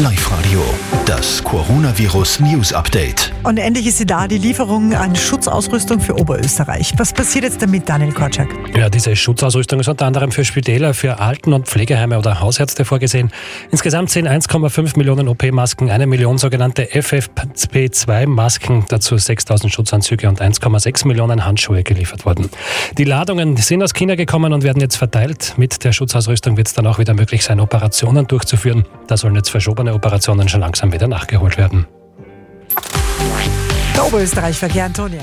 Live-Radio, das Coronavirus News Update. Und endlich ist sie da, die Lieferung an Schutzausrüstung für Oberösterreich. Was passiert jetzt damit, Daniel Korczak? Ja, diese Schutzausrüstung ist unter anderem für Spitäler, für Alten- und Pflegeheime oder Hausärzte vorgesehen. Insgesamt sind 1,5 Millionen OP-Masken, eine Million sogenannte FFP2-Masken, dazu 6000 Schutzanzüge und 1,6 Millionen Handschuhe geliefert worden. Die Ladungen sind aus China gekommen und werden jetzt verteilt. Mit der Schutzausrüstung wird es dann auch wieder möglich sein, Operationen durchzuführen. Da sollen jetzt verschobene Operationen schon langsam wieder nachgeholt werden. Der Oberösterreich-Verkehr, Antonia.